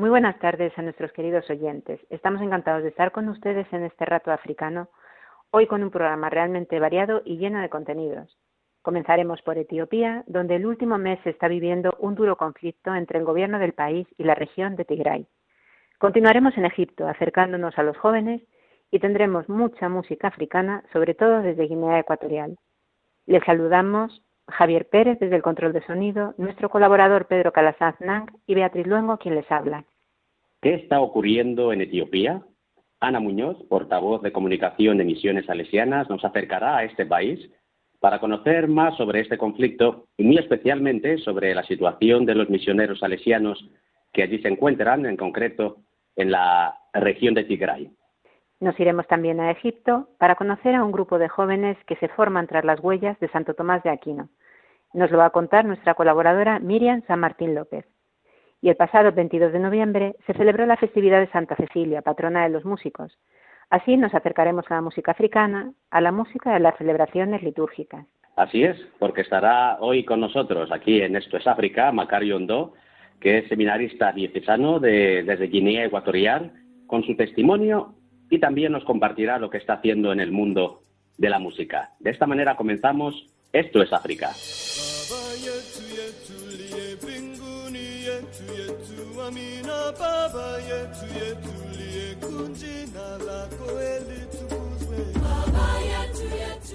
Muy buenas tardes a nuestros queridos oyentes. Estamos encantados de estar con ustedes en este rato africano Hoy con un programa realmente variado y lleno de contenidos. Comenzaremos por Etiopía, donde el último mes se está viviendo un duro conflicto entre el gobierno del país y la región de Tigray. Continuaremos en Egipto, acercándonos a los jóvenes, y tendremos mucha música africana, sobre todo desde Guinea Ecuatorial. Les saludamos Javier Pérez desde el control de sonido, nuestro colaborador Pedro Calazaz Nang y Beatriz Luengo quien les habla. ¿Qué está ocurriendo en Etiopía? Ana Muñoz, portavoz de comunicación de Misiones Salesianas, nos acercará a este país para conocer más sobre este conflicto y muy especialmente sobre la situación de los misioneros salesianos que allí se encuentran, en concreto en la región de Tigray. Nos iremos también a Egipto para conocer a un grupo de jóvenes que se forman tras las huellas de Santo Tomás de Aquino. Nos lo va a contar nuestra colaboradora Miriam San Martín López y el pasado 22 de noviembre se celebró la festividad de Santa Cecilia, patrona de los músicos. Así nos acercaremos a la música africana, a la música de las celebraciones litúrgicas. Así es, porque estará hoy con nosotros aquí en Esto es África, Macario Ondo, que es seminarista diocesano de, desde Guinea Ecuatorial, con su testimonio y también nos compartirá lo que está haciendo en el mundo de la música. De esta manera comenzamos Esto es África.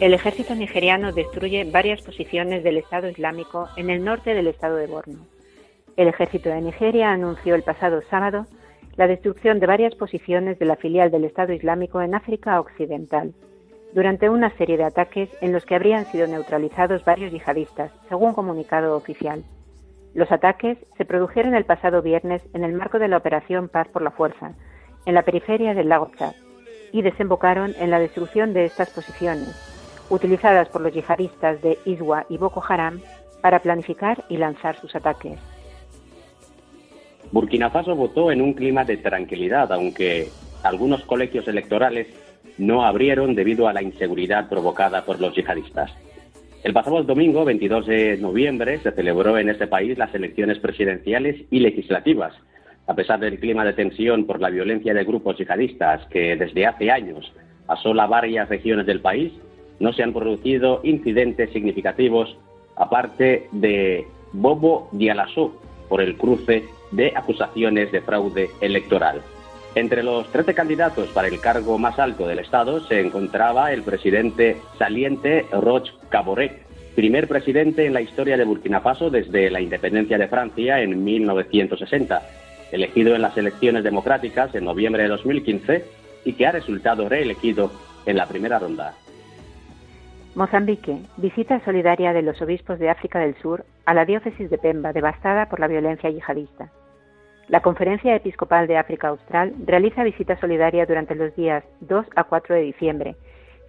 El ejército nigeriano destruye varias posiciones del Estado Islámico en el norte del estado de Borno. El ejército de Nigeria anunció el pasado sábado la destrucción de varias posiciones de la filial del Estado Islámico en África Occidental, durante una serie de ataques en los que habrían sido neutralizados varios yihadistas, según comunicado oficial. Los ataques se produjeron el pasado viernes en el marco de la Operación Paz por la Fuerza, en la periferia del lago Chad, y desembocaron en la destrucción de estas posiciones, utilizadas por los yihadistas de Iswa y Boko Haram para planificar y lanzar sus ataques. Burkina Faso votó en un clima de tranquilidad, aunque algunos colegios electorales no abrieron debido a la inseguridad provocada por los yihadistas. El pasado domingo, 22 de noviembre, se celebró en este país las elecciones presidenciales y legislativas. A pesar del clima de tensión por la violencia de grupos yihadistas que desde hace años asola varias regiones del país, no se han producido incidentes significativos aparte de Bobo Dialaso por el cruce de acusaciones de fraude electoral. Entre los 13 candidatos para el cargo más alto del Estado se encontraba el presidente saliente Roch Caboret, primer presidente en la historia de Burkina Faso desde la independencia de Francia en 1960, elegido en las elecciones democráticas en noviembre de 2015 y que ha resultado reelegido en la primera ronda. Mozambique, visita solidaria de los obispos de África del Sur a la diócesis de Pemba, devastada por la violencia yihadista. La Conferencia Episcopal de África Austral realiza visita solidaria durante los días 2 a 4 de diciembre,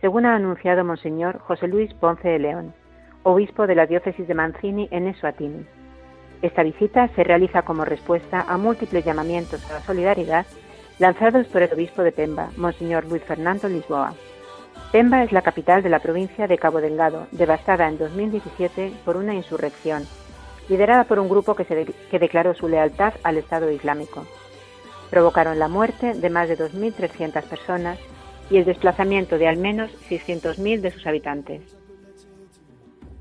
según ha anunciado Monseñor José Luis Ponce de León, obispo de la diócesis de Mancini en Eswatini. Esta visita se realiza como respuesta a múltiples llamamientos a la solidaridad lanzados por el obispo de Pemba, Monseñor Luis Fernando Lisboa. Pemba es la capital de la provincia de Cabo Delgado, devastada en 2017 por una insurrección liderada por un grupo que, se que declaró su lealtad al Estado Islámico. Provocaron la muerte de más de 2.300 personas y el desplazamiento de al menos 600.000 de sus habitantes.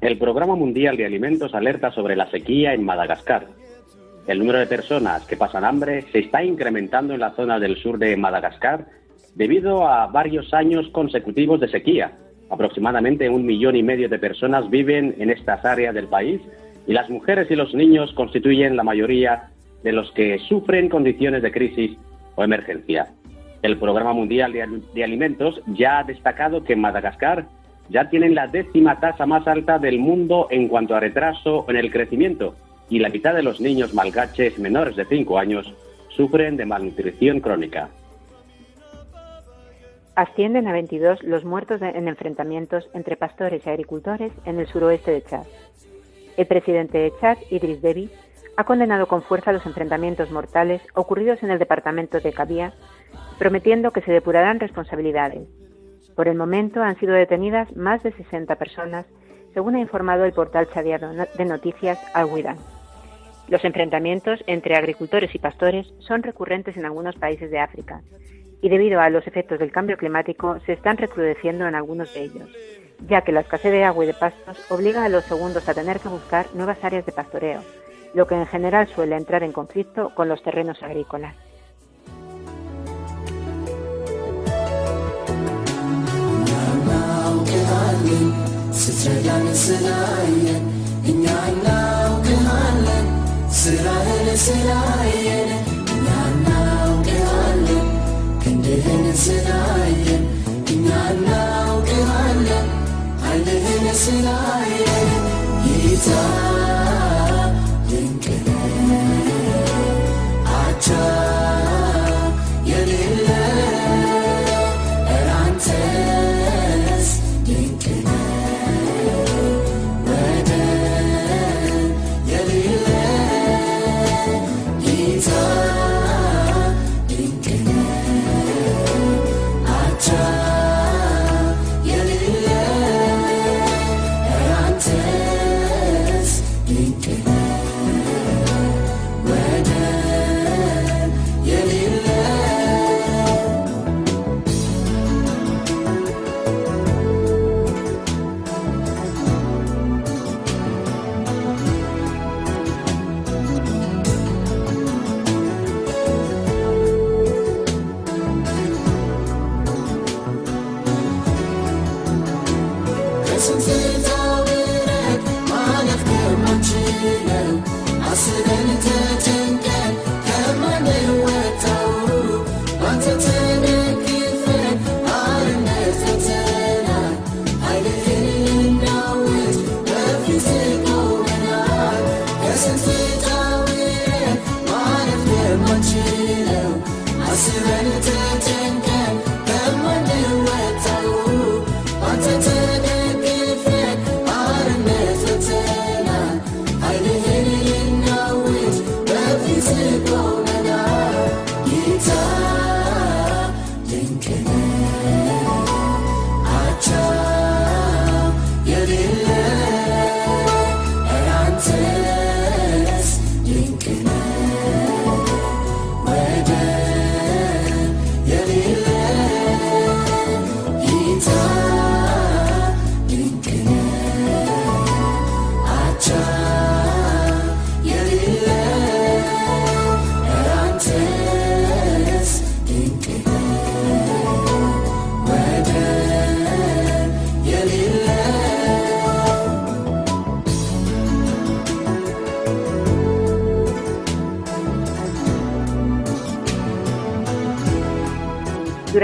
El Programa Mundial de Alimentos alerta sobre la sequía en Madagascar. El número de personas que pasan hambre se está incrementando en la zona del sur de Madagascar debido a varios años consecutivos de sequía. Aproximadamente un millón y medio de personas viven en estas áreas del país y las mujeres y los niños constituyen la mayoría de los que sufren condiciones de crisis o emergencia. El Programa Mundial de Alimentos ya ha destacado que en Madagascar ya tienen la décima tasa más alta del mundo en cuanto a retraso en el crecimiento y la mitad de los niños malgaches menores de 5 años sufren de malnutrición crónica. Ascienden a 22 los muertos en enfrentamientos entre pastores y agricultores en el suroeste de Chad. El presidente de Chad, Idris Deby, ha condenado con fuerza los enfrentamientos mortales ocurridos en el departamento de Kabia, prometiendo que se depurarán responsabilidades. Por el momento han sido detenidas más de 60 personas, según ha informado el portal chadiano de noticias Al Widan. Los enfrentamientos entre agricultores y pastores son recurrentes en algunos países de África y debido a los efectos del cambio climático se están recrudeciendo en algunos de ellos, ya que la escasez de agua y de pastos obliga a los segundos a tener que buscar nuevas áreas de pastoreo, lo que en general suele entrar en conflicto con los terrenos agrícolas. ስራዬ ጌታ ድንቅ አቻ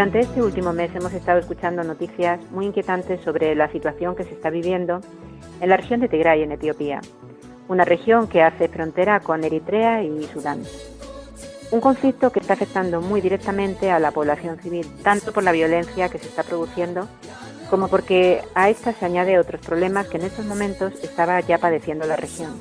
Durante este último mes hemos estado escuchando noticias muy inquietantes sobre la situación que se está viviendo en la región de Tigray, en Etiopía, una región que hace frontera con Eritrea y Sudán. Un conflicto que está afectando muy directamente a la población civil, tanto por la violencia que se está produciendo, como porque a esta se añade otros problemas que en estos momentos estaba ya padeciendo la región.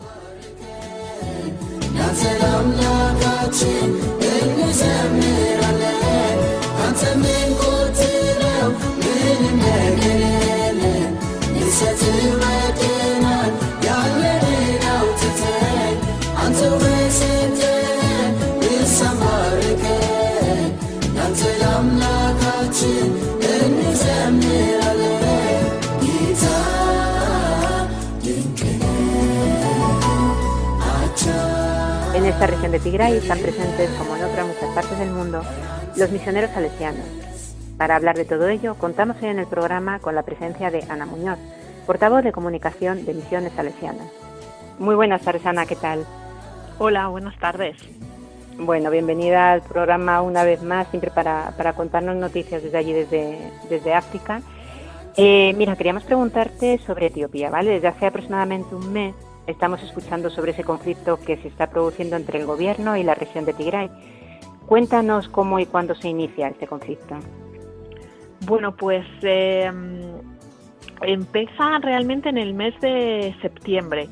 En esta región de Tigray están presentes, como en otras muchas partes del mundo, los misioneros salesianos. Para hablar de todo ello, contamos hoy en el programa con la presencia de Ana Muñoz, portavoz de comunicación de Misiones Salesianas. Muy buenas tardes, Ana, ¿qué tal? Hola, buenas tardes. Bueno, bienvenida al programa una vez más, siempre para, contarnos noticias desde allí, desde, desde África. Eh, mira, queríamos preguntarte sobre Etiopía, ¿vale? Desde hace aproximadamente un mes estamos escuchando sobre ese conflicto que se está produciendo entre el gobierno y la región de Tigray. Cuéntanos cómo y cuándo se inicia este conflicto. Bueno, pues eh, empieza realmente en el mes de septiembre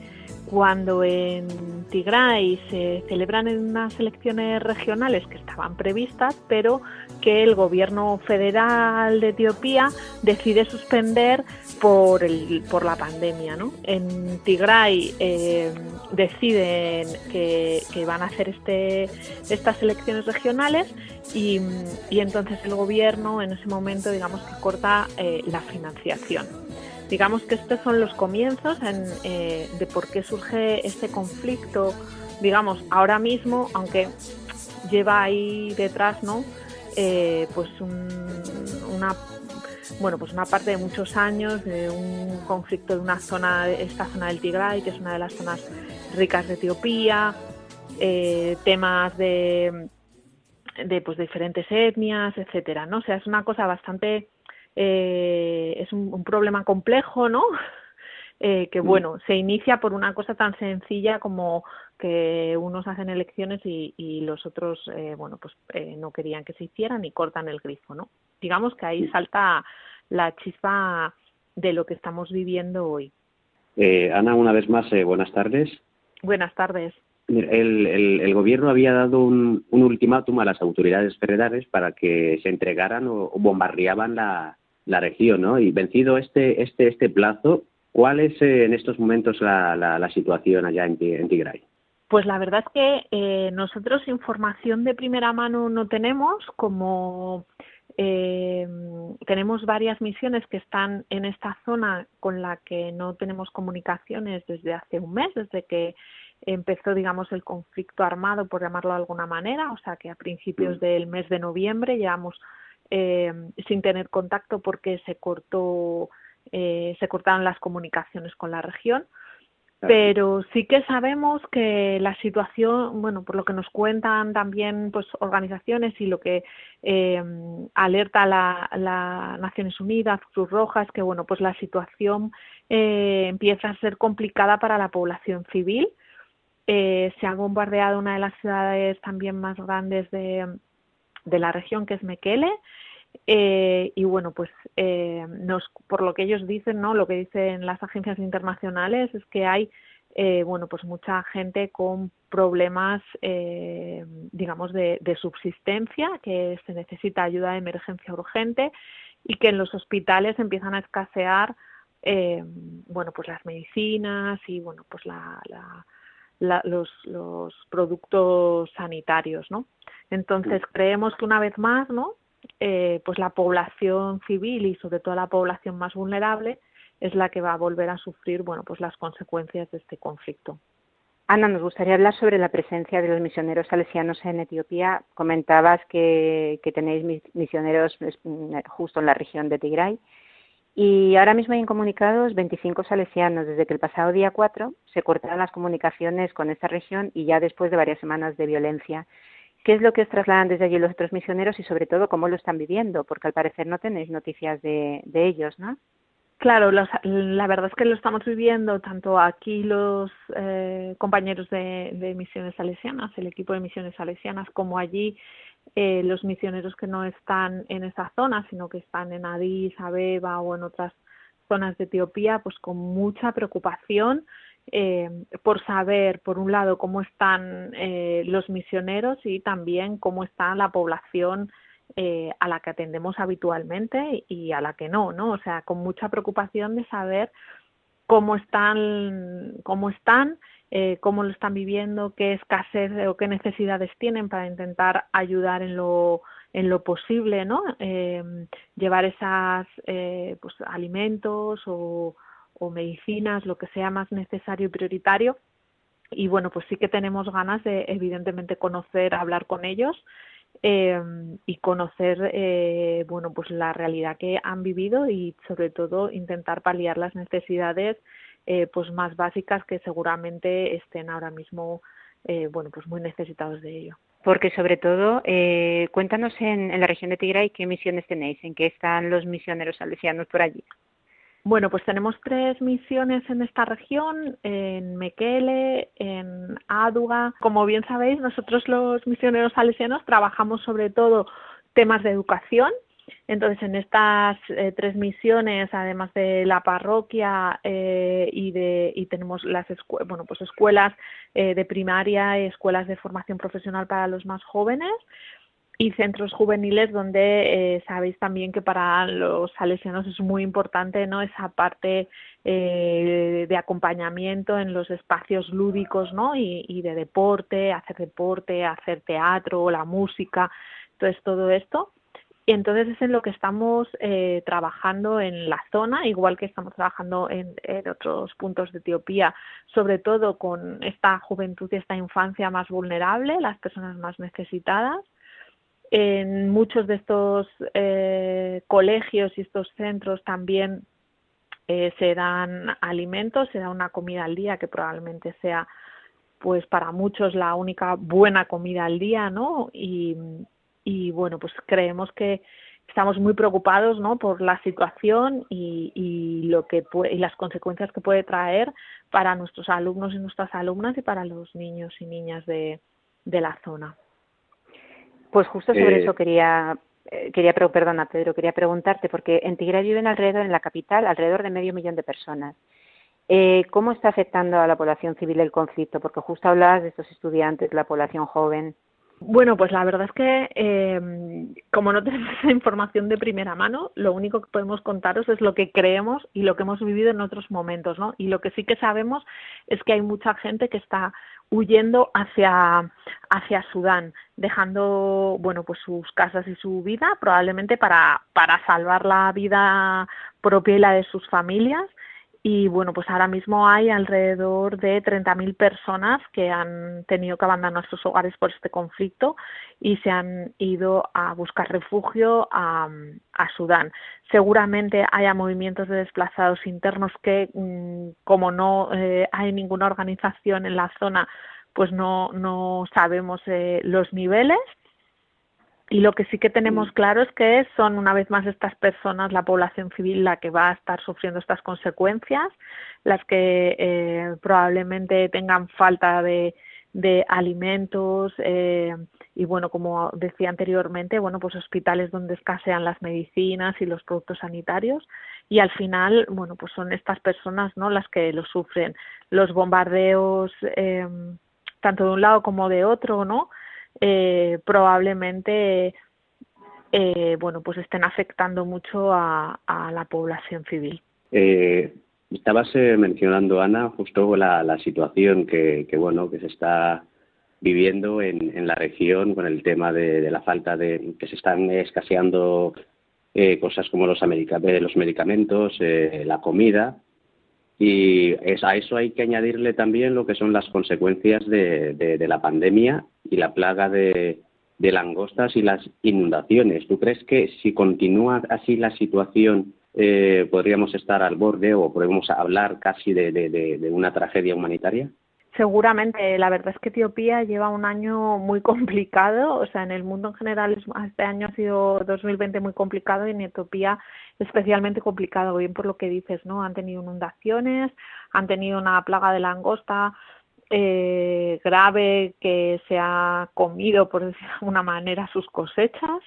cuando en Tigray se celebran unas elecciones regionales que estaban previstas, pero que el gobierno federal de Etiopía decide suspender por, el, por la pandemia. ¿no? En Tigray eh, deciden que, van a hacer este, estas elecciones regionales y, entonces el gobierno en ese momento digamos que corta eh, la financiación. Digamos que estos son los comienzos eh, de por qué surge este conflicto, digamos, ahora mismo, aunque lleva ahí detrás, ¿no? Eh, pues una bueno pues una parte de muchos años de un conflicto de una zona esta zona del Tigray que es una de las zonas ricas de Etiopía eh, temas de de pues diferentes etnias etcétera no o sea es una cosa bastante eh, es un, problema complejo, ¿no? Eh, que mm. bueno, se inicia por una cosa tan sencilla como que unos hacen elecciones y, los otros, eh, bueno, pues no querían que se hicieran y cortan el grifo, ¿no? Digamos que ahí salta la chispa de lo que estamos viviendo hoy. Ana, una vez más, buenas tardes. Buenas tardes. El, gobierno había dado un, ultimátum a las autoridades federales para que se entregaran o, o bombardeaban la, la región, ¿no? Y vencido este, este, este plazo, ¿cuál es eh, en estos momentos la, la, situación allá en, Tigray? Pues la verdad es que eh, nosotros información de primera mano no tenemos, como eh, tenemos varias misiones que están en esta zona con la que no tenemos comunicaciones desde hace un mes, desde que empezó, digamos, el conflicto armado, por llamarlo de alguna manera, o sea que a principios mm. del mes de noviembre llevamos eh, sin tener contacto porque se cortó eh, se cortaron las comunicaciones con la región pero sí que sabemos que la situación bueno por lo que nos cuentan también pues organizaciones y lo que eh, alerta la, Naciones Unidas Cruz Roja es que bueno pues la situación eh, empieza a ser complicada para la población civil. Eh, se ha bombardeado una de las ciudades también más grandes de de la región que es Mekele eh, y bueno pues eh, nos por lo que ellos dicen no lo que dicen las agencias internacionales es que hay eh, bueno pues mucha gente con problemas eh, digamos de, de, subsistencia que se necesita ayuda de emergencia urgente y que en los hospitales empiezan a escasear eh, bueno pues las medicinas y bueno pues la, la los, los productos sanitarios, ¿no? Entonces creemos que una vez más, ¿no? Eh, pues la población civil y sobre todo la población más vulnerable es la que va a volver a sufrir, bueno, pues las consecuencias de este conflicto. Ana, nos gustaría hablar sobre la presencia de los misioneros salesianos en Etiopía. Comentabas que, que tenéis misioneros justo en la región de Tigray. Y ahora mismo hay incomunicados 25 salesianos. Desde que el pasado día 4 se cortaron las comunicaciones con esta región y ya después de varias semanas de violencia. ¿Qué es lo que os trasladan desde allí los otros misioneros y sobre todo cómo lo están viviendo? Porque al parecer no tenéis noticias de, ellos, ¿no? Claro, la verdad es que lo estamos viviendo tanto aquí los eh, compañeros de, misiones salesianas, el equipo de misiones salesianas, como allí eh, los misioneros que no están en esa zona, sino que están en Addis Abeba o en otras zonas de Etiopía, pues con mucha preocupación eh, por saber, por un lado, cómo están eh, los misioneros y también cómo está la población eh, a la que atendemos habitualmente y a la que no, ¿no? O sea, con mucha preocupación de saber cómo están, cómo están, eh, cómo lo están viviendo, qué escasez o qué necesidades tienen para intentar ayudar en lo en lo posible, ¿no? Eh, llevar esas eh, pues alimentos o, o medicinas, lo que sea más necesario y prioritario. Y bueno, pues sí que tenemos ganas de, evidentemente, conocer, hablar con ellos eh, y conocer, eh, bueno, pues la realidad que han vivido y sobre todo intentar paliar las necesidades, eh, pues más básicas que seguramente estén ahora mismo, eh, bueno, pues muy necesitados de ello. Porque sobre todo, eh, cuéntanos en, la región de Tigray qué misiones tenéis, en qué están los misioneros salesianos por allí. Bueno, pues tenemos tres misiones en esta región, en Mekele, en Aduga. Como bien sabéis, nosotros los misioneros salesianos trabajamos sobre todo temas de educación. Entonces, en estas eh, tres misiones, además de la parroquia eh, y de y tenemos las bueno pues escuelas eh, de primaria, escuelas de formación profesional para los más jóvenes, y centros juveniles donde eh, sabéis también que para los salesianos es muy importante no esa parte eh, de acompañamiento en los espacios lúdicos no y, de deporte hacer deporte hacer teatro la música entonces todo esto. Y entonces es en lo que estamos eh, trabajando en la zona, igual que estamos trabajando en, en, otros puntos de Etiopía, sobre todo con esta juventud y esta infancia más vulnerable, las personas más necesitadas, en muchos de estos eh, colegios y estos centros también eh, se dan alimentos, se da una comida al día que probablemente sea pues para muchos la única buena comida al día, ¿no? Y, bueno, pues creemos que estamos muy preocupados, ¿no? Por la situación y, y lo que puede, y las consecuencias que puede traer para nuestros alumnos y nuestras alumnas y para los niños y niñas de la zona. Pues justo sobre eh, eso quería, eh, quería, perdona Pedro, quería preguntarte, porque en Tigray viven alrededor, en la capital, alrededor de medio millón de personas. Eh, ¿Cómo está afectando a la población civil el conflicto? Porque justo hablabas de estos estudiantes, la población joven. Bueno, pues la verdad es que eh, como no tenemos esa información de primera mano, lo único que podemos contaros es lo que creemos y lo que hemos vivido en otros momentos, ¿no? Y lo que sí que sabemos es que hay mucha gente que está huyendo hacia hacia Sudán, dejando bueno pues sus casas y su vida probablemente para para salvar la vida propia y la de sus familias y bueno, pues ahora mismo hay alrededor de 30.000 personas que han tenido que abandonar sus hogares por este conflicto y se han ido a buscar refugio a, Sudán. Seguramente haya movimientos de desplazados internos que, mm, como no eh, hay ninguna organización en la zona, pues no, no sabemos eh, los niveles y lo que sí que tenemos claro es que son una vez más estas personas, la población civil, la que va a estar sufriendo estas consecuencias, las que eh, probablemente tengan falta de, de alimentos eh, y bueno, como decía anteriormente, bueno, pues hospitales donde escasean las medicinas y los productos sanitarios y al final, bueno, pues son estas personas, ¿no? Las que lo sufren. Los bombardeos, eh, tanto de un lado como de otro, ¿no? Eh, probablemente eh, bueno pues estén afectando mucho a, la población civil. Eh, estabas eh, mencionando Ana justo la, la situación que, que, bueno que se está viviendo en, en la región con el tema de, la falta de que se están escaseando eh, cosas como los, america, los medicamentos, eh, la comida y es, a eso hay que añadirle también lo que son las consecuencias de, la pandemia y la plaga de, langostas y las inundaciones. ¿Tú crees que si continúa así la situación eh, podríamos estar al borde o podemos hablar casi de una tragedia humanitaria? Seguramente, la verdad es que Etiopía lleva un año muy complicado, o sea, en el mundo en general este año ha sido 2020 muy complicado y en Etiopía especialmente complicado, bien por lo que dices, ¿no? Han tenido inundaciones, han tenido una plaga de langosta eh, grave que se ha comido, por decir de alguna manera, sus cosechas.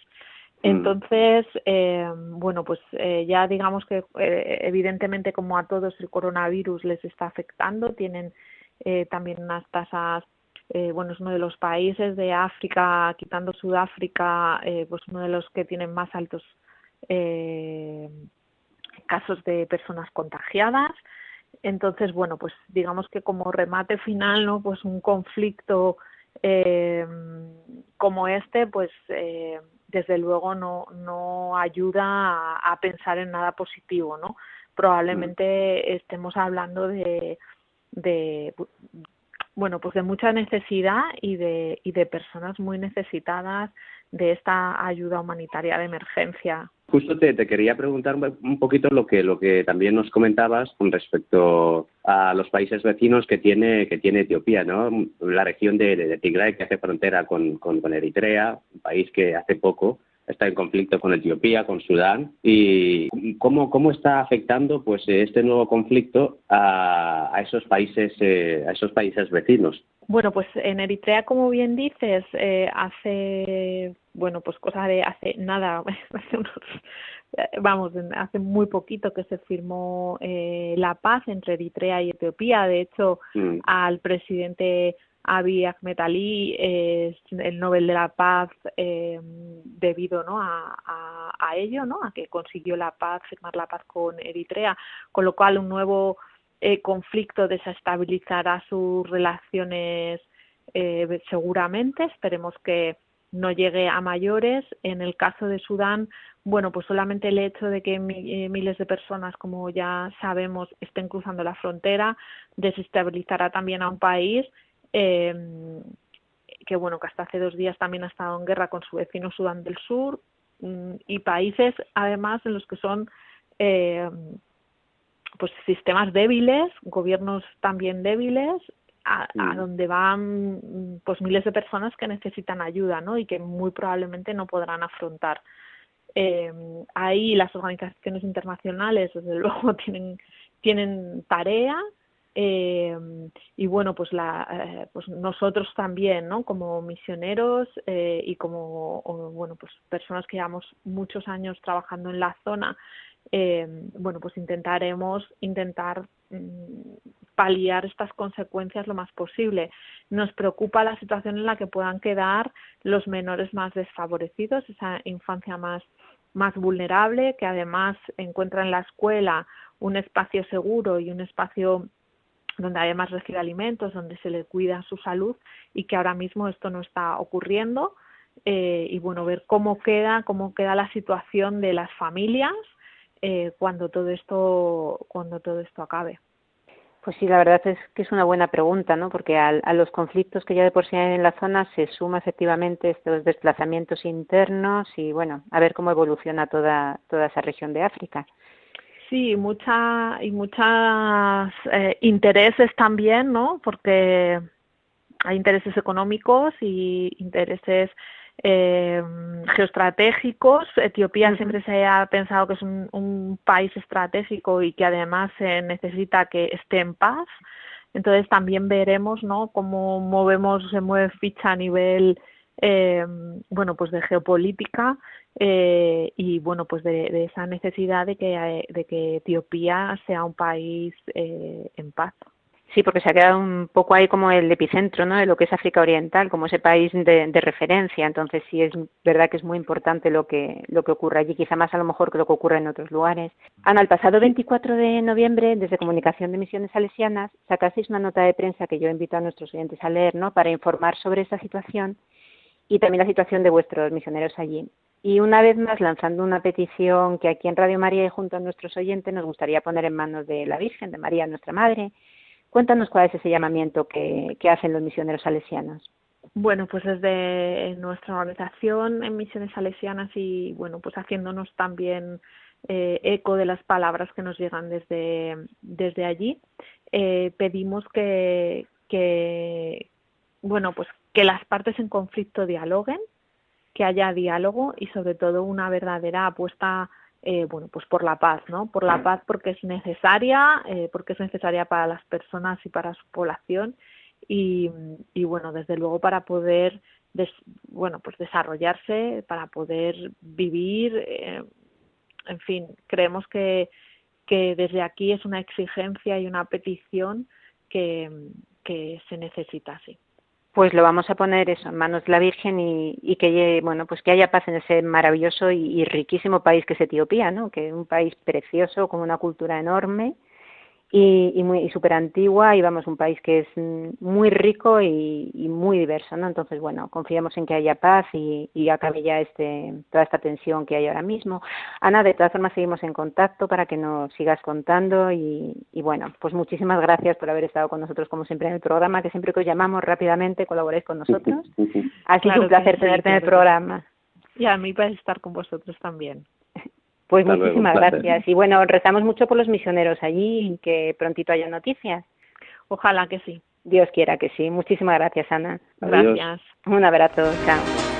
Mm. Entonces, eh, bueno, pues eh, ya digamos que eh, evidentemente como a todos el coronavirus les está afectando, tienen eh, también unas tasas, eh, bueno, es uno de los países de África, quitando Sudáfrica, eh, pues uno de los que tienen más altos eh, casos de personas contagiadas. Entonces, bueno, pues digamos que como remate final, ¿no? Pues un conflicto eh, como este, pues eh, desde luego no, no ayuda a, a, pensar en nada positivo, ¿no? Probablemente estemos hablando de, de bueno pues de mucha necesidad y de y de personas muy necesitadas de esta ayuda humanitaria de emergencia. Justo te, te, quería preguntar un poquito lo que lo que también nos comentabas con respecto a los países vecinos que tiene que tiene Etiopía no la región de, de Tigray que hace frontera con, con, con Eritrea un país que hace poco está en conflicto con Etiopía, con Sudán, y cómo, cómo está afectando pues este nuevo conflicto a, esos países eh, a esos países vecinos. Bueno, pues en Eritrea, como bien dices, eh, hace bueno pues cosa de hace nada, hace unos vamos, hace muy poquito que se firmó eh, la paz entre Eritrea y Etiopía. De hecho, mm. al presidente Abiy Ahmed Ali es el Nobel de la Paz eh, debido ¿no? a, ello, ¿no? a que consiguió la paz, firmar la paz con Eritrea, con lo cual un nuevo eh, conflicto desestabilizará sus relaciones eh, seguramente. Esperemos que no llegue a mayores. En el caso de Sudán, bueno, pues solamente el hecho de que miles de personas, como ya sabemos, estén cruzando la frontera, desestabilizará también a un país eh, que bueno, que hasta hace dos días también ha estado en guerra con su vecino Sudán del Sur mm, y países además en los que son eh, pues sistemas débiles, gobiernos también débiles, a, donde van pues miles de personas que necesitan ayuda, ¿no? Y que muy probablemente no podrán afrontar. Eh, ahí las organizaciones internacionales, desde luego, tienen tienen tarea eh, y bueno, pues, la, eh, pues nosotros también, ¿no? Como misioneros eh, y como, bueno, pues personas que llevamos muchos años trabajando en la zona, eh, bueno, pues intentaremos intentar mm, paliar estas consecuencias lo más posible. Nos preocupa la situación en la que puedan quedar los menores más desfavorecidos, esa infancia más, más vulnerable, que además encuentra en la escuela un espacio seguro y un espacio donde además recibe alimentos, donde se le cuida su salud y que ahora mismo esto no está ocurriendo. Eh, y bueno, ver cómo queda, cómo queda la situación de las familias eh, cuando todo esto, cuando todo esto acabe. Pues sí, la verdad es que es una buena pregunta, ¿no? Porque a, a, los conflictos que ya de por sí hay en la zona se suma efectivamente estos desplazamientos internos y bueno, a ver cómo evoluciona toda toda esa región de África. Sí, mucha y muchos eh, intereses también, ¿no? Porque hay intereses económicos y intereses eh, geoestratégicos. Etiopía siempre se ha pensado que es un, un, país estratégico y que además se necesita que esté en paz. Entonces también veremos, ¿no? Cómo movemos, se mueve ficha a nivel, eh, bueno, pues de geopolítica eh, y bueno pues de, esa necesidad de que eh, de que Etiopía sea un país eh, en paz. Sí porque se ha quedado un poco ahí como el epicentro no de lo que es África Oriental como ese país de, referencia. Entonces sí es verdad que es muy importante lo que lo que ocurre allí quizá más a lo mejor que lo que ocurre en otros lugares. Ana el pasado 24 de noviembre desde Comunicación de Misiones Salesianas sacasteis una nota de prensa que yo invito a nuestros oyentes a leer no para informar sobre esta situación y también la situación de vuestros misioneros allí. Y una vez más, lanzando una petición que aquí en Radio María y junto a nuestros oyentes nos gustaría poner en manos de la Virgen, de María, nuestra Madre. Cuéntanos cuál es ese llamamiento que, hacen los misioneros salesianos. Bueno, pues desde nuestra organización en Misiones Salesianas y, bueno, pues haciéndonos también eh, eco de las palabras que nos llegan desde, desde allí, eh, pedimos que, que, bueno, pues que las partes en conflicto dialoguen, que haya diálogo y sobre todo una verdadera apuesta eh, bueno pues por la paz no por la paz porque es necesaria eh, porque es necesaria para las personas y para su población y, bueno desde luego para poder bueno pues desarrollarse para poder vivir eh, en fin creemos que que desde aquí es una exigencia y una petición que, que se necesita sí pues lo vamos a poner eso en manos de la Virgen y, que bueno pues que haya paz en ese maravilloso y, y, riquísimo país que es Etiopía, ¿no? Que es un país precioso con una cultura enorme y, y muy súper antigua y vamos un país que es muy rico y, y, muy diverso no entonces bueno confiamos en que haya paz y, y acabe ya este toda esta tensión que hay ahora mismo. Ana de todas formas seguimos en contacto para que nos sigas contando y, y bueno pues muchísimas gracias por haber estado con nosotros como siempre en el programa que siempre que os llamamos rápidamente colaboráis con nosotros. Ha sido un placer tenerte en el programa. Y a mí para estar con vosotros también pues muchísimas gracias. Y bueno, rezamos mucho por los misioneros allí y que prontito haya noticias. Ojalá que sí. Dios quiera que sí. Muchísimas gracias, Ana. Gracias. Un abrazo. Chao.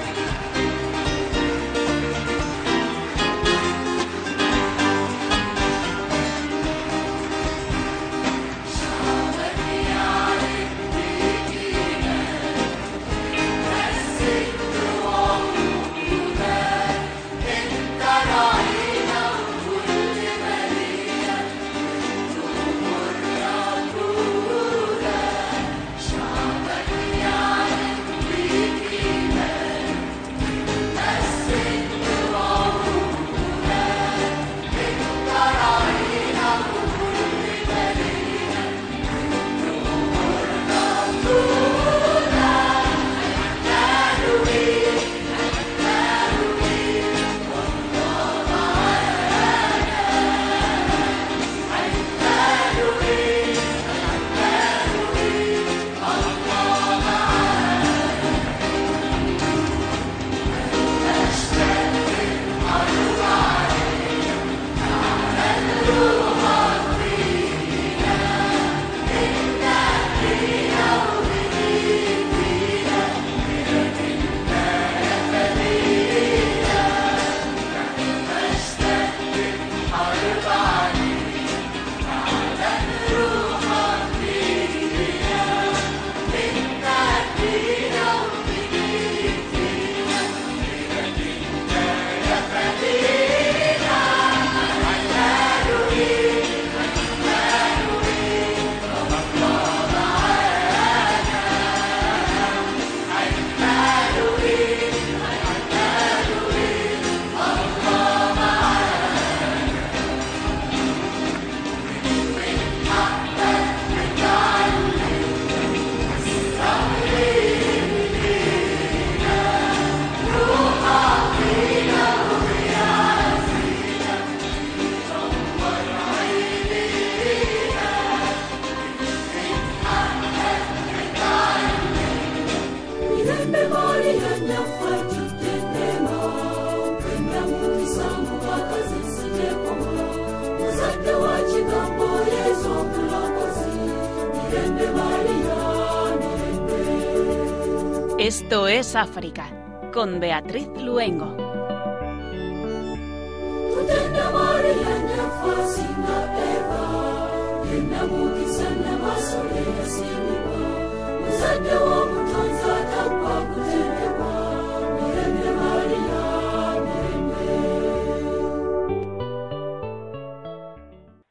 África, con Beatriz Luengo.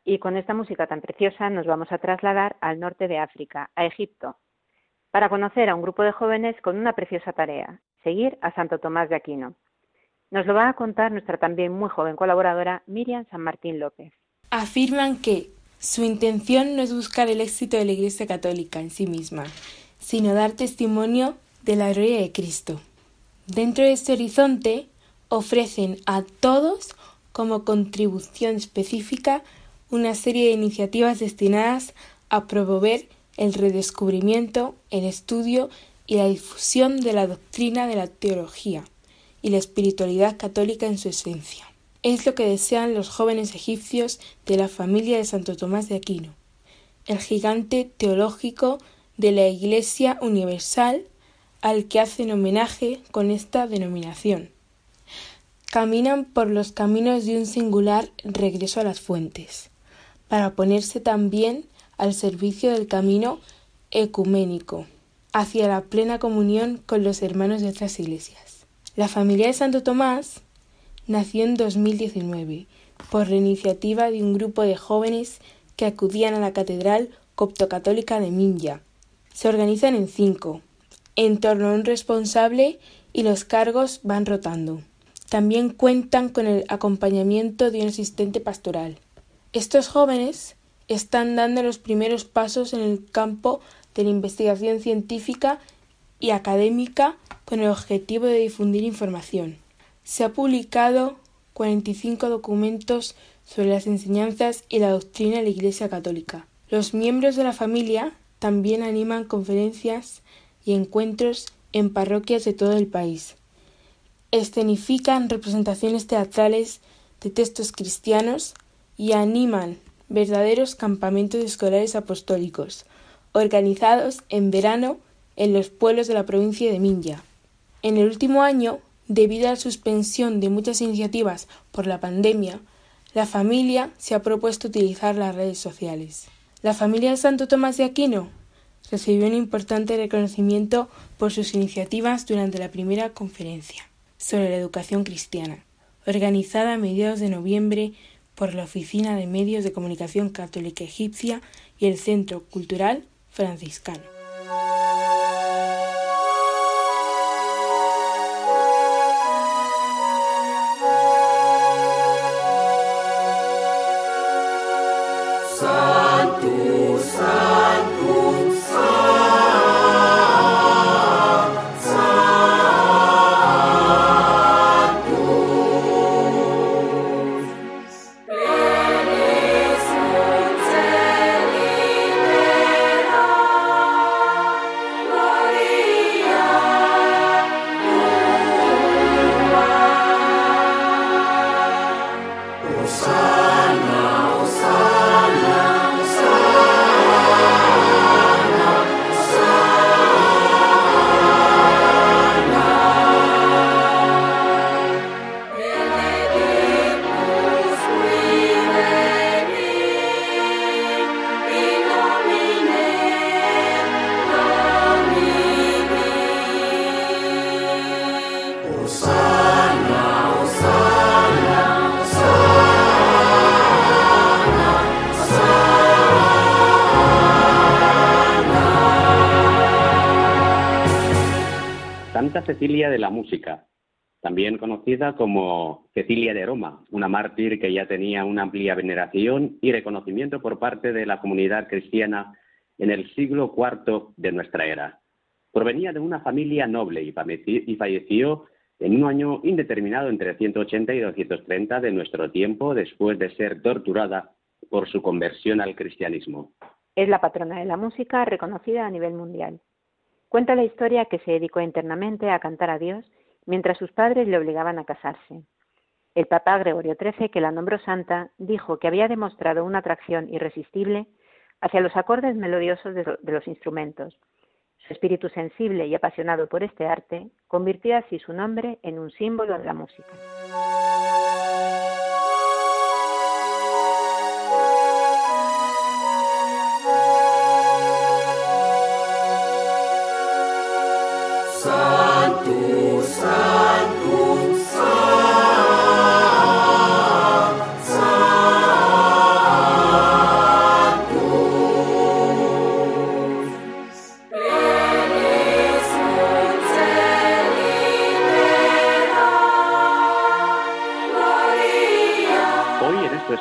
Y con esta música tan preciosa nos vamos a trasladar al norte de África, a Egipto, para conocer a un grupo de jóvenes con una preciosa tarea, seguir a Santo Tomás de Aquino. Nos lo va a contar nuestra también muy joven colaboradora Miriam San Martín López. Afirman que su intención no es buscar el éxito de la Iglesia Católica en sí misma, sino dar testimonio de la gloria de Cristo. Dentro de este horizonte ofrecen a todos como contribución específica una serie de iniciativas destinadas a promover el redescubrimiento, el estudio y la difusión de la doctrina de la teología y la espiritualidad católica en su esencia. Es lo que desean los jóvenes egipcios de la familia de Santo Tomás de Aquino, el gigante teológico de la Iglesia Universal al que hacen homenaje con esta denominación. Caminan por los caminos de un singular regreso a las fuentes, para ponerse también al servicio del camino ecuménico, hacia la plena comunión con los hermanos de otras iglesias. La familia de Santo Tomás nació en 2019 por la iniciativa de un grupo de jóvenes que acudían a la Catedral Coptocatólica de Minya. Se organizan en cinco, en torno a un responsable y los cargos van rotando. También cuentan con el acompañamiento de un asistente pastoral. Estos jóvenes están dando los primeros pasos en el campo de la investigación científica y académica con el objetivo de difundir información. Se ha publicado 45 documentos sobre las enseñanzas y la doctrina de la Iglesia Católica. Los miembros de la familia también animan conferencias y encuentros en parroquias de todo el país. Escenifican representaciones teatrales de textos cristianos y animan verdaderos campamentos escolares apostólicos, organizados en verano en los pueblos de la provincia de Minya. En el último año, debido a la suspensión de muchas iniciativas por la pandemia, la familia se ha propuesto utilizar las redes sociales. La familia de Santo Tomás de Aquino recibió un importante reconocimiento por sus iniciativas durante la primera conferencia sobre la educación cristiana, organizada a mediados de noviembre por la Oficina de Medios de Comunicación Católica Egipcia y el Centro Cultural Franciscano. Cecilia de la música, también conocida como Cecilia de Roma, una mártir que ya tenía una amplia veneración y reconocimiento por parte de la comunidad cristiana en el siglo IV de nuestra era. Provenía de una familia noble y falleció en un año indeterminado entre 180 y 230 de nuestro tiempo después de ser torturada por su conversión al cristianismo. Es la patrona de la música reconocida a nivel mundial. Cuenta la historia que se dedicó internamente a cantar a Dios mientras sus padres le obligaban a casarse. El Papa Gregorio XIII, que la nombró santa, dijo que había demostrado una atracción irresistible hacia los acordes melodiosos de, los instrumentos, Su espíritu sensible y apasionado por este arte convirtió así su nombre en un símbolo de la música.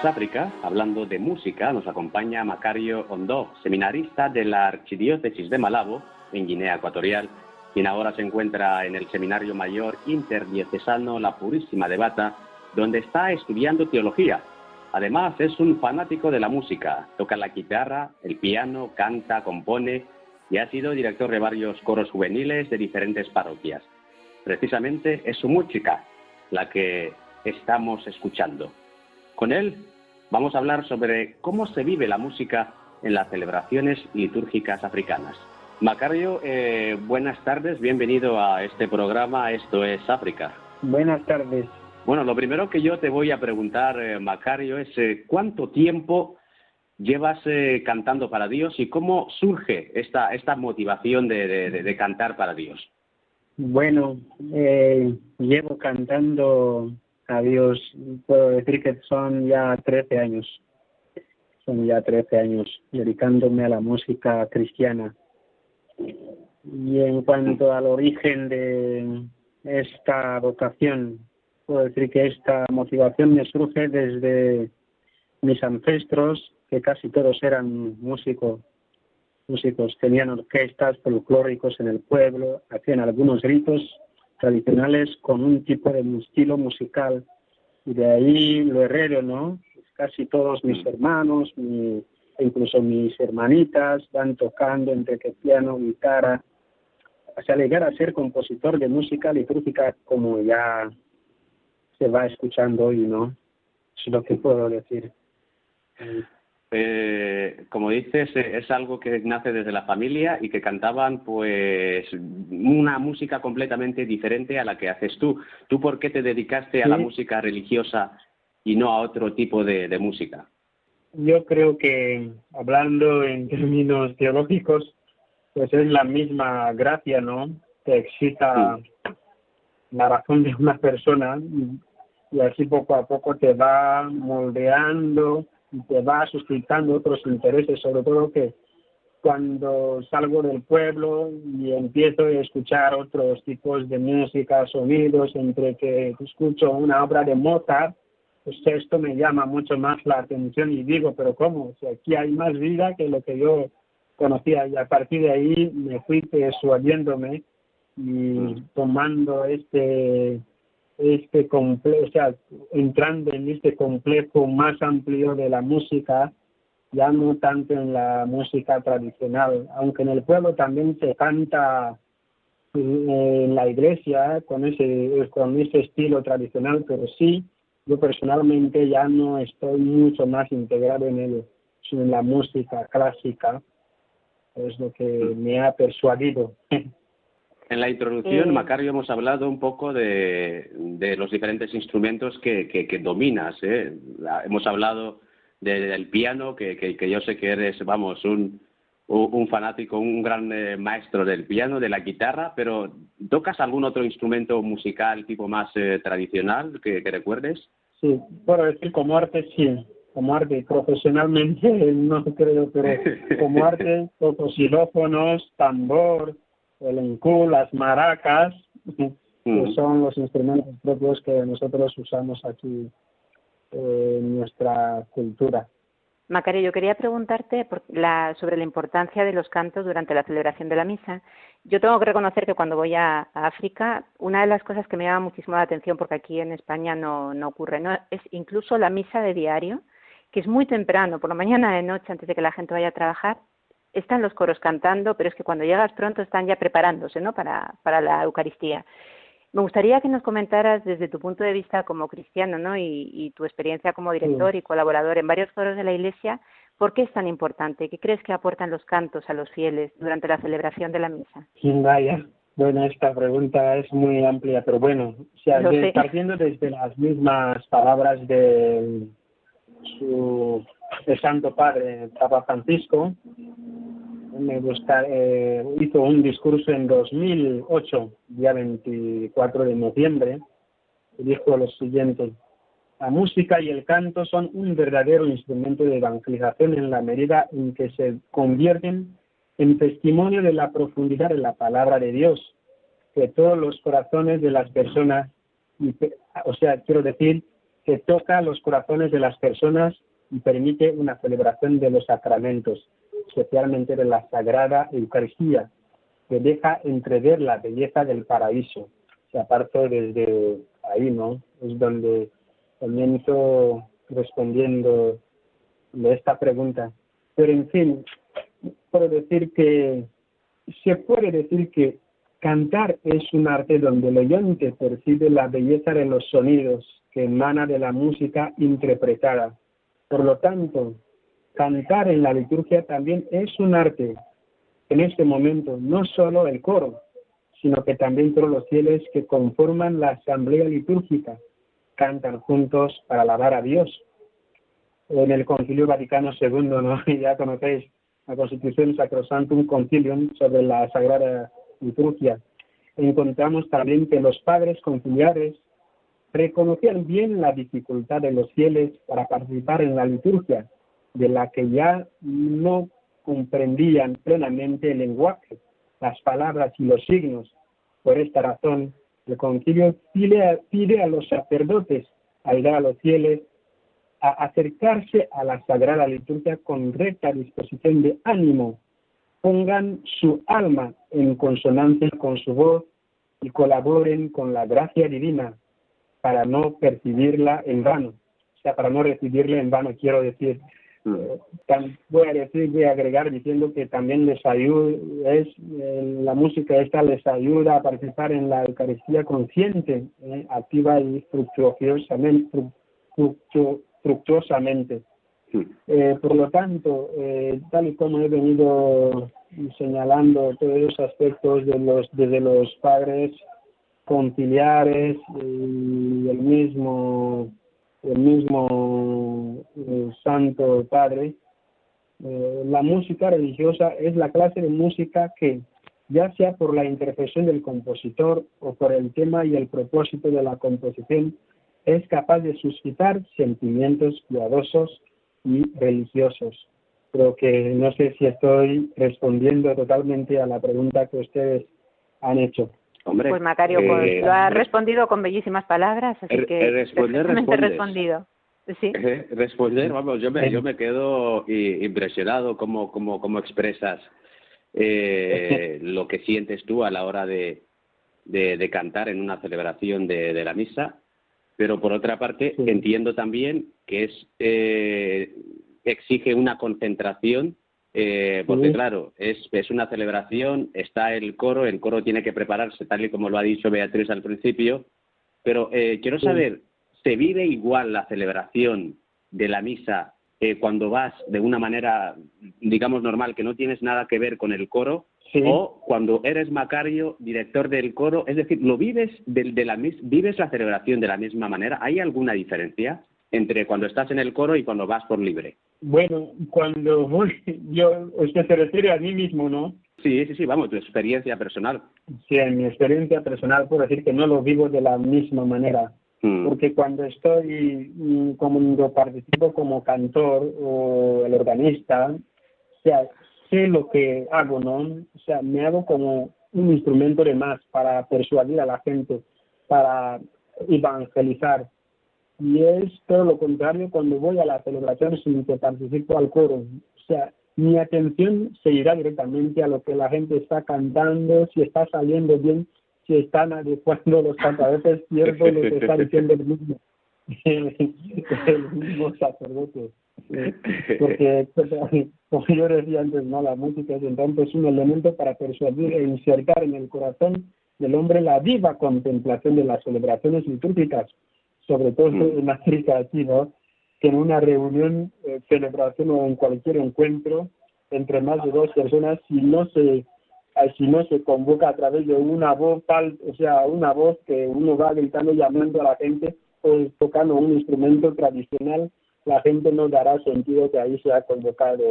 África, hablando de música, nos acompaña Macario Ondó, seminarista de la Archidiócesis de Malabo, en Guinea Ecuatorial, quien ahora se encuentra en el Seminario Mayor Interdiocesano La Purísima de Bata, donde está estudiando teología. Además, es un fanático de la música, toca la guitarra, el piano, canta, compone y ha sido director de varios coros juveniles de diferentes parroquias. Precisamente es su música la que estamos escuchando. Con él vamos a hablar sobre cómo se vive la música en las celebraciones litúrgicas africanas. Macario, eh, buenas tardes, bienvenido a este programa, esto es África. Buenas tardes. Bueno, lo primero que yo te voy a preguntar, eh, Macario, es eh, cuánto tiempo llevas cantando para Dios y cómo surge esta, esta motivación de cantar para Dios. Bueno, llevo cantando a Dios, puedo decir que son ya 13 años, son ya 13 años dedicándome a la música cristiana. Y en cuanto al origen de esta vocación, puedo decir que esta motivación me surge desde mis ancestros, que casi todos eran músicos, músicos, tenían orquestas folclóricos en el pueblo, hacían algunos ritos tradicionales con un tipo de estilo musical. Y de ahí lo herrero, ¿no? Casi todos mis hermanos, mi, incluso mis hermanitas van tocando entre que piano, guitarra, hasta llegar a ser compositor de música litúrgica como ya se va escuchando hoy, ¿no? Es lo que puedo decir. Eh, como dices, eh, es algo que nace desde la familia y que cantaban pues una música completamente diferente a la que haces tú. ¿Tú por qué te dedicaste a la música religiosa y no a otro tipo de, música? Yo creo que hablando en términos teológicos, pues es la misma gracia, ¿no? Que excita la razón de una persona y así poco a poco te va moldeando y te va suscitando otros intereses, sobre todo que cuando salgo del pueblo y empiezo a escuchar otros tipos de música, sonidos, entre que escucho una obra de Mozart, pues esto me llama mucho más la atención y digo, pero ¿cómo? Si aquí hay más vida que lo que yo conocía y a partir de ahí me fui persuadiéndome y mm. tomando este este complejo, o sea, entrando en este complejo más amplio de la música, ya no tanto en la música tradicional, aunque en el pueblo también se canta eh, en la iglesia con ese, con ese estilo tradicional, pero sí, yo personalmente ya no estoy mucho más integrado en, el, en la música clásica, es lo que me ha persuadido. En la introducción, eh, Macario, hemos hablado un poco de, los diferentes instrumentos que, que, dominas. ¿eh? hemos hablado del piano, que, que, yo sé que eres, vamos, un, un fanático, un gran eh, maestro del piano, de la guitarra, pero ¿tocas algún otro instrumento musical tipo más tradicional que, recuerdes? Sí, puedo decir como arte sí, como arte profesionalmente no creo, pero como arte toco xilófonos, tambor, el encú, las maracas, que mm. son los instrumentos propios que nosotros usamos aquí en nuestra cultura. Macario, yo quería preguntarte sobre la importancia de los cantos durante la celebración de la misa. Yo tengo que reconocer que cuando voy a, África, una de las cosas que me llama muchísimo la atención, porque aquí en España no, no ocurre, ¿no? es incluso la misa de diario, que es muy temprano, por la mañana de noche, antes de que la gente vaya a trabajar, están los coros cantando, pero es que cuando llegas pronto están ya preparándose ¿no? para, para la Eucaristía. Me gustaría que nos comentaras desde tu punto de vista como cristiano ¿no? y, tu experiencia como director y colaborador en varios coros de la Iglesia, ¿Por qué es tan importante? ¿Qué crees que aportan los cantos a los fieles durante la celebración de la misa? Vaya, bueno, esta pregunta es muy amplia, pero bueno, partiendo desde las mismas palabras de su Santo Padre, Papa Francisco, me gusta, eh, hizo un discurso en 2008, día 24 de noviembre, y dijo lo siguiente, la música y el canto son un verdadero instrumento de evangelización en la medida en que se convierten en testimonio de la profundidad de la palabra de Dios, que todos los corazones de las personas, o sea, quiero decir, que toca los corazones de las personas y permite una celebración de los sacramentos, especialmente de la Sagrada Eucaristía, que deja entrever la belleza del paraíso. Se aparto desde ahí, ¿no? Es donde comienzo respondiendo de esta pregunta. Pero en fin, puedo decir que se puede decir que cantar es un arte donde el oyente percibe la belleza de los sonidos que emana de la música interpretada. Por lo tanto, cantar en la liturgia también es un arte. En este momento, no solo el coro, sino que también todos los fieles que conforman la asamblea litúrgica cantan juntos para alabar a Dios. En el Concilio Vaticano II, ¿no? ya conocéis la Constitución Sacrosantum Concilium sobre la Sagrada Liturgia. Encontramos también que los padres conciliares reconocían bien la dificultad de los fieles para participar en la liturgia, de la que ya no comprendían plenamente el lenguaje, las palabras y los signos. Por esta razón, el concilio pide a, los sacerdotes ayudar a los fieles a acercarse a la Sagrada Liturgia con recta disposición de ánimo, pongan su alma en consonancia con su voz y colaboren con la gracia divina para no percibirla en vano. O sea, para no recibirla en vano, quiero decir. Mm. Eh, voy a decir, voy a agregar diciendo que también les ayuda, es, eh, la música esta les ayuda a participar en la Eucaristía consciente, eh, activa y fructuosamente. fructuosamente. por lo tanto, tal y como he venido señalando todos los aspectos de los, desde los padres conciliares y el mismo el mismo eh, Santo Padre, eh, la música religiosa es la clase de música que, ya sea por la intercesión del compositor o por el tema y el propósito de la composición, es capaz de suscitar sentimientos piadosos y religiosos. Creo que no sé si estoy respondiendo totalmente a la pregunta que ustedes han hecho pues Macario, pues eh, lo ha respondido con bellísimas palabras, así que responder, respondido. Sí. responder, vamos, yo me, yo me quedo impresionado cómo, cómo, cómo expresas eh, lo que sientes tú a la hora de, de, cantar en una celebración de, de, la misa, pero por otra parte entiendo también que es eh, exige una concentración eh, porque claro, es, es una celebración, está el coro, el coro tiene que prepararse tal y como lo ha dicho Beatriz al principio, pero eh, quiero saber, ¿se vive igual la celebración de la misa eh, cuando vas de una manera, digamos, normal, que no tienes nada que ver con el coro, o cuando eres Macario, director del coro, es decir, ¿lo vives de, de la vives la celebración de la misma manera? ¿Hay alguna diferencia entre cuando estás en el coro y cuando vas por libre? Bueno, cuando voy, yo, usted se refiere a mí mismo, ¿no? Sí, sí, sí, vamos, tu experiencia personal. Sí, en mi experiencia personal puedo decir que no lo vivo de la misma manera. Mm. Porque cuando estoy, mm, como participo como cantor o el organista, o sea, sé lo que hago, ¿no? O sea, me hago como un instrumento de más para persuadir a la gente, para evangelizar y es todo lo contrario cuando voy a la celebración sin que participo al coro. O sea, mi atención se irá directamente a lo que la gente está cantando, si está saliendo bien, si están adecuando los cantos. A veces pierdo lo que está diciendo el mismo, el mismo sacerdote. Porque, como yo decía antes, ¿no? la música es entonces un elemento para persuadir e insertar en el corazón del hombre la viva contemplación de las celebraciones litúrgicas sobre todo mm. en África aquí, ¿no? que en una reunión, eh, celebración o en cualquier encuentro entre más de dos personas, si no se si no se convoca a través de una voz tal, o sea, una voz que uno va gritando, llamando a la gente o tocando un instrumento tradicional, la gente no dará sentido que ahí se ha convocado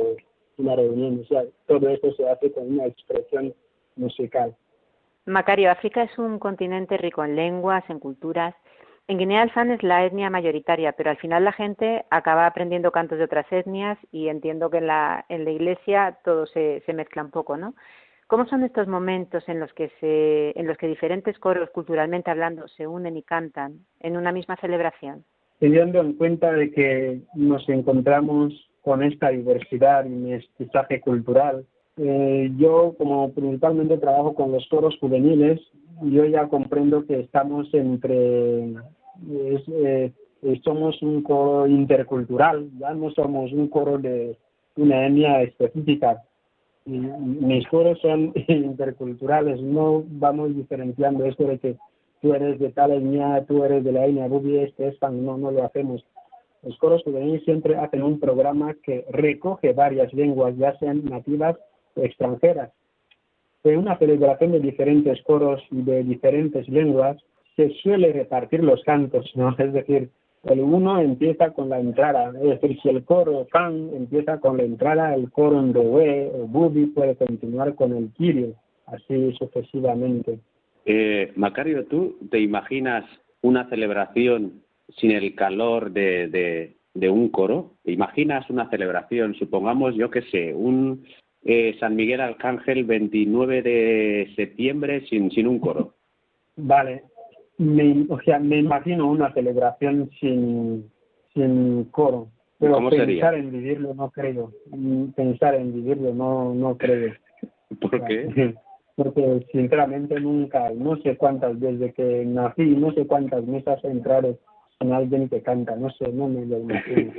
una reunión. O sea, todo esto se hace con una expresión musical. Macario, África es un continente rico en lenguas, en culturas. En Guinea Alfán es la etnia mayoritaria, pero al final la gente acaba aprendiendo cantos de otras etnias y entiendo que en la, en la iglesia todo se, se mezcla un poco, ¿no? ¿Cómo son estos momentos en los que se, en los que diferentes coros culturalmente hablando se unen y cantan en una misma celebración? Teniendo en cuenta de que nos encontramos con esta diversidad y mestizaje cultural, eh, yo como principalmente trabajo con los coros juveniles, yo ya comprendo que estamos entre eh, somos un coro intercultural, ya no somos un coro de una etnia específica mis coros son interculturales, no vamos diferenciando esto de que tú eres de tal etnia, tú eres de la etnia bubi, este es pan, no, no lo hacemos. Los coros juveniles siempre hacen un programa que recoge varias lenguas, ya sean nativas o extranjeras. En una celebración de diferentes coros y de diferentes lenguas se suele repartir los cantos, ¿no? Es decir, el uno empieza con la entrada, es decir, si el coro fan empieza con la entrada, el coro Ndowe o Bubi puede continuar con el Kirio, así sucesivamente. Eh, Macario, ¿tú te imaginas una celebración sin el calor de, de, un coro? ¿Te imaginas una celebración, supongamos, yo qué sé, un eh, San Miguel Arcángel 29 de septiembre sin, sin un coro? Vale, me, o sea, me imagino una celebración sin, sin coro. Pero pensar en vivirlo no creo. Pensar en vivirlo no, no creo. ¿Por qué? Porque sinceramente nunca, no sé cuántas, desde que nací, no sé cuántas mesas entraron alguien que canta, no sé, no me lo imagino.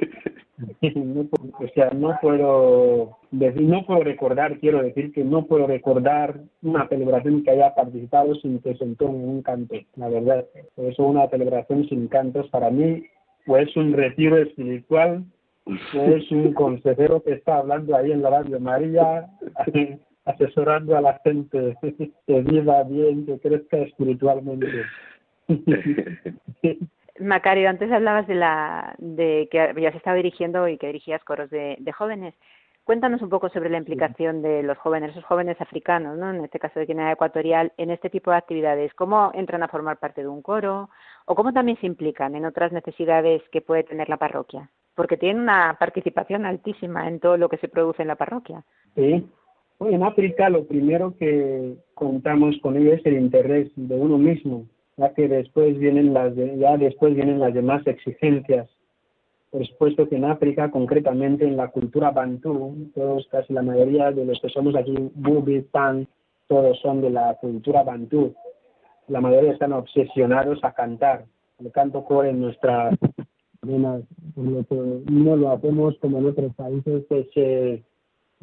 o sea, no puedo decir, no puedo recordar, quiero decir que no puedo recordar una celebración que haya participado sin que se entone un canto, la verdad. Por eso una celebración sin cantos para mí o es un retiro espiritual o es un consejero que está hablando ahí en la radio María asesorando a la gente que viva bien, que crezca espiritualmente. Macario, antes hablabas de, la, de que habías estado dirigiendo y que dirigías coros de, jóvenes. Cuéntanos un poco sobre la implicación de los jóvenes, esos jóvenes africanos, ¿no? en este caso de Guinea Ecuatorial, en este tipo de actividades. ¿Cómo entran a formar parte de un coro o cómo también se implican en otras necesidades que puede tener la parroquia? Porque tienen una participación altísima en todo lo que se produce en la parroquia. Sí. en África lo primero que contamos con ellos es el interés de uno mismo ya que después vienen las ya después vienen las demás exigencias. Por supuesto que en África concretamente en la cultura bantú todos casi la mayoría de los que somos aquí bubi pan todos son de la cultura bantú. La mayoría están obsesionados a cantar. El canto core en nuestra no lo hacemos como en otros países que se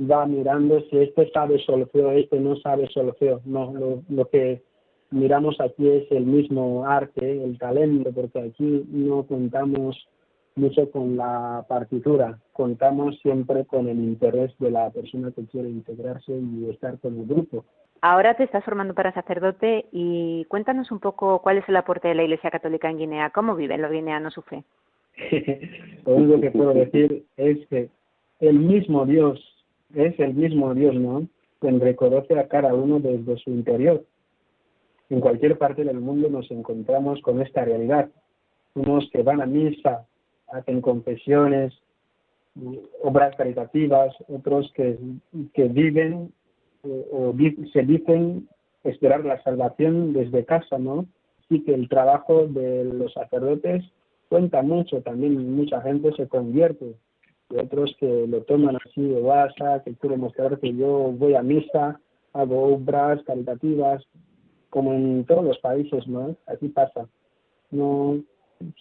va mirando si este sabe solfeo, este no sabe solfeo. No, lo, lo que miramos aquí es el mismo arte, el talento, porque aquí no contamos mucho con la partitura, contamos siempre con el interés de la persona que quiere integrarse y estar con el grupo. Ahora te estás formando para sacerdote y cuéntanos un poco cuál es el aporte de la Iglesia Católica en Guinea, cómo viven los guineanos su fe. Lo único que puedo decir es que el mismo Dios es el mismo Dios, ¿no? Quien reconoce a cada uno desde su interior en cualquier parte del mundo nos encontramos con esta realidad. Unos que van a misa, hacen confesiones, obras caritativas, otros que, que viven eh, o se dicen esperar la salvación desde casa, ¿no? Sí que el trabajo de los sacerdotes cuenta mucho, también mucha gente se convierte, otros que lo toman así de WhatsApp, que quieren mostrar que yo voy a misa, hago obras caritativas, como en todos los países, ¿no? Así pasa. No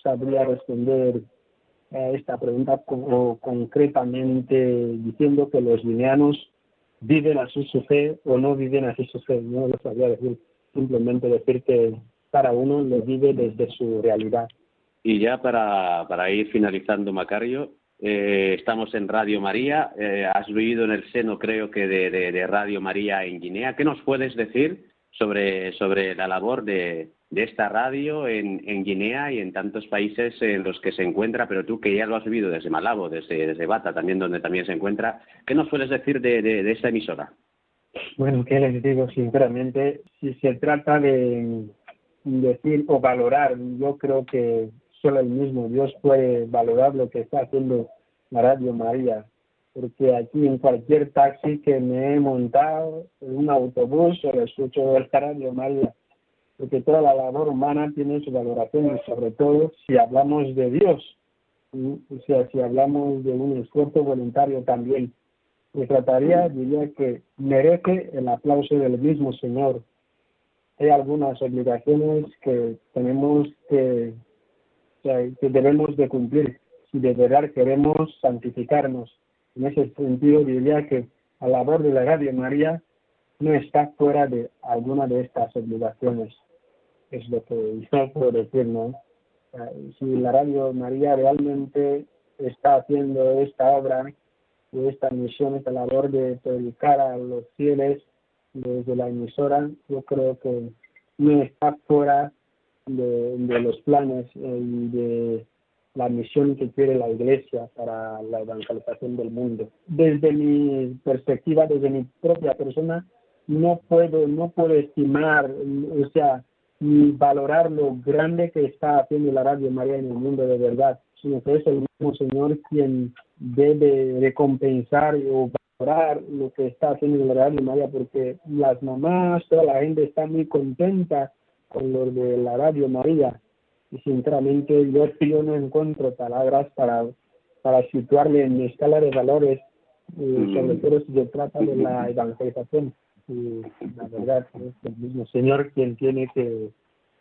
sabría responder a esta pregunta concretamente diciendo que los guineanos viven así su fe o no viven así su fe. No lo sabría decir. Simplemente decir que cada uno lo vive desde su realidad. Y ya para, para ir finalizando, Macario, eh, estamos en Radio María. Eh, has vivido en el seno, creo que, de, de, Radio María en Guinea. ¿Qué nos puedes decir sobre, sobre la labor de, de esta radio en, en, Guinea y en tantos países en los que se encuentra? Pero tú que ya lo has vivido desde Malabo, desde, desde Bata, también donde también se encuentra, ¿qué nos puedes decir de, de, de esta emisora? Bueno, ¿qué les digo sinceramente? Si se trata de decir o valorar, yo creo que solo el mismo Dios puede valorar lo que está haciendo la Radio María. Porque aquí en cualquier taxi que me he montado, en un autobús, o escucho la Radio María. Porque toda la labor humana tiene su valoración y sobre todo si hablamos de Dios. O sea, si hablamos de un esfuerzo voluntario también me trataría, diría que merece el aplauso del mismo Señor. Hay algunas obligaciones que tenemos que, que debemos de cumplir si de verdad queremos santificarnos. En ese sentido, diría que la labor de la Radio María no está fuera de alguna de estas obligaciones. Es lo que yo puedo decir, ¿no? Si la Radio María realmente está haciendo esta obra de esta misión, esta labor de predicar a los fieles desde la emisora, yo creo que no está fuera de, los planes eh, y de la misión que quiere la Iglesia para la evangelización del mundo. Desde mi perspectiva, desde mi propia persona, no puedo, no puedo estimar, o sea, ni valorar lo grande que está haciendo la Radio María en el mundo de verdad, sino que es el mismo Señor quien debe recompensar o valorar lo que está haciendo la Radio María, porque las mamás, toda la gente está muy contenta con lo de la Radio María. Y sinceramente yo, yo no encuentro palabras para, para situarle en mi escala de valores, eh, mm. sobre todo si se trata de la evangelización. Y la verdad es el mismo Señor quien tiene que,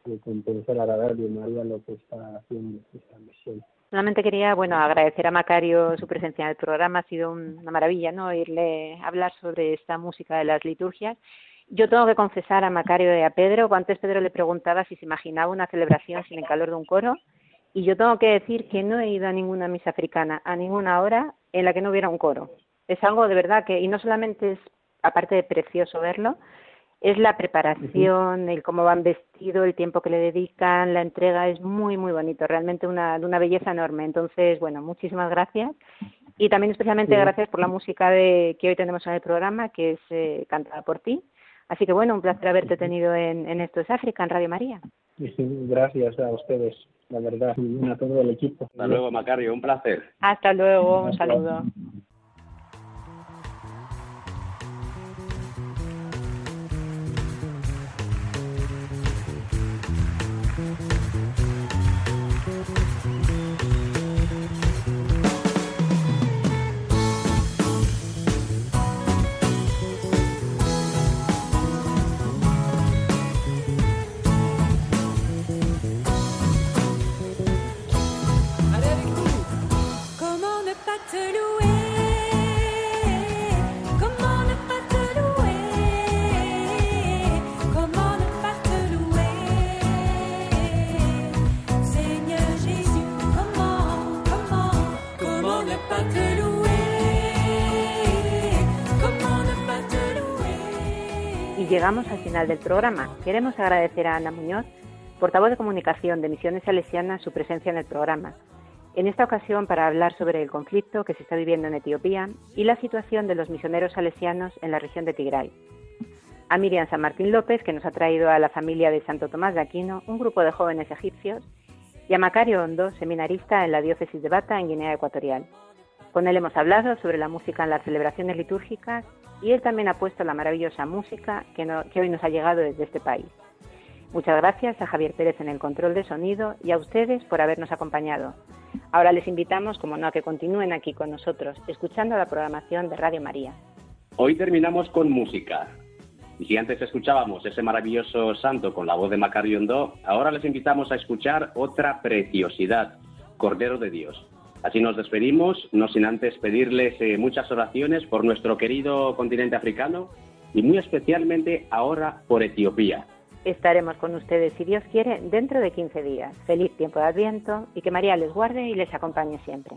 que compensar a la Radio María lo que está haciendo esta misión. Solamente quería, bueno, agradecer a Macario su presencia en el programa. Ha sido una maravilla, ¿no? Oírle hablar sobre esta música de las liturgias. Yo tengo que confesar a Macario y a Pedro, antes Pedro le preguntaba si se imaginaba una celebración sin el calor de un coro, y yo tengo que decir que no he ido a ninguna misa africana, a ninguna hora en la que no hubiera un coro. Es algo de verdad que, y no solamente es, aparte de precioso verlo, es la preparación, el cómo van vestidos, el tiempo que le dedican, la entrega es muy, muy bonito, realmente una, de una belleza enorme. Entonces, bueno, muchísimas gracias. Y también especialmente gracias por la música de, que hoy tenemos en el programa, que es eh, cantada por ti. Así que bueno, un placer haberte tenido en, en Esto es África, en Radio María. Gracias a ustedes, la verdad, y a todo el equipo. Hasta luego, Macario, un placer. Hasta luego, un saludo. Llegamos al final del programa. Queremos agradecer a Ana Muñoz, portavoz de comunicación de Misiones Salesianas, su presencia en el programa. En esta ocasión para hablar sobre el conflicto que se está viviendo en Etiopía y la situación de los misioneros salesianos en la región de Tigray. A Miriam San Martín López, que nos ha traído a la familia de Santo Tomás de Aquino, un grupo de jóvenes egipcios, y a Macario Hondo, seminarista en la diócesis de Bata, en Guinea Ecuatorial. Con él hemos hablado sobre la música en las celebraciones litúrgicas y él también ha puesto la maravillosa música que, hoy nos ha llegado desde este país. Muchas gracias a Javier Pérez en el control de sonido y a ustedes por habernos acompañado. Ahora les invitamos, como no, a que continúen aquí con nosotros, escuchando la programación de Radio María. Hoy terminamos con música. Y si antes escuchábamos ese maravilloso santo con la voz de Macario Hondo, ahora les invitamos a escuchar otra preciosidad, Cordero de Dios. Así nos despedimos, no sin antes pedirles eh, muchas oraciones por nuestro querido continente africano y muy especialmente ahora por Etiopía. Estaremos con ustedes, si Dios quiere, dentro de 15 días. Feliz tiempo de Adviento y que María les guarde y les acompañe siempre.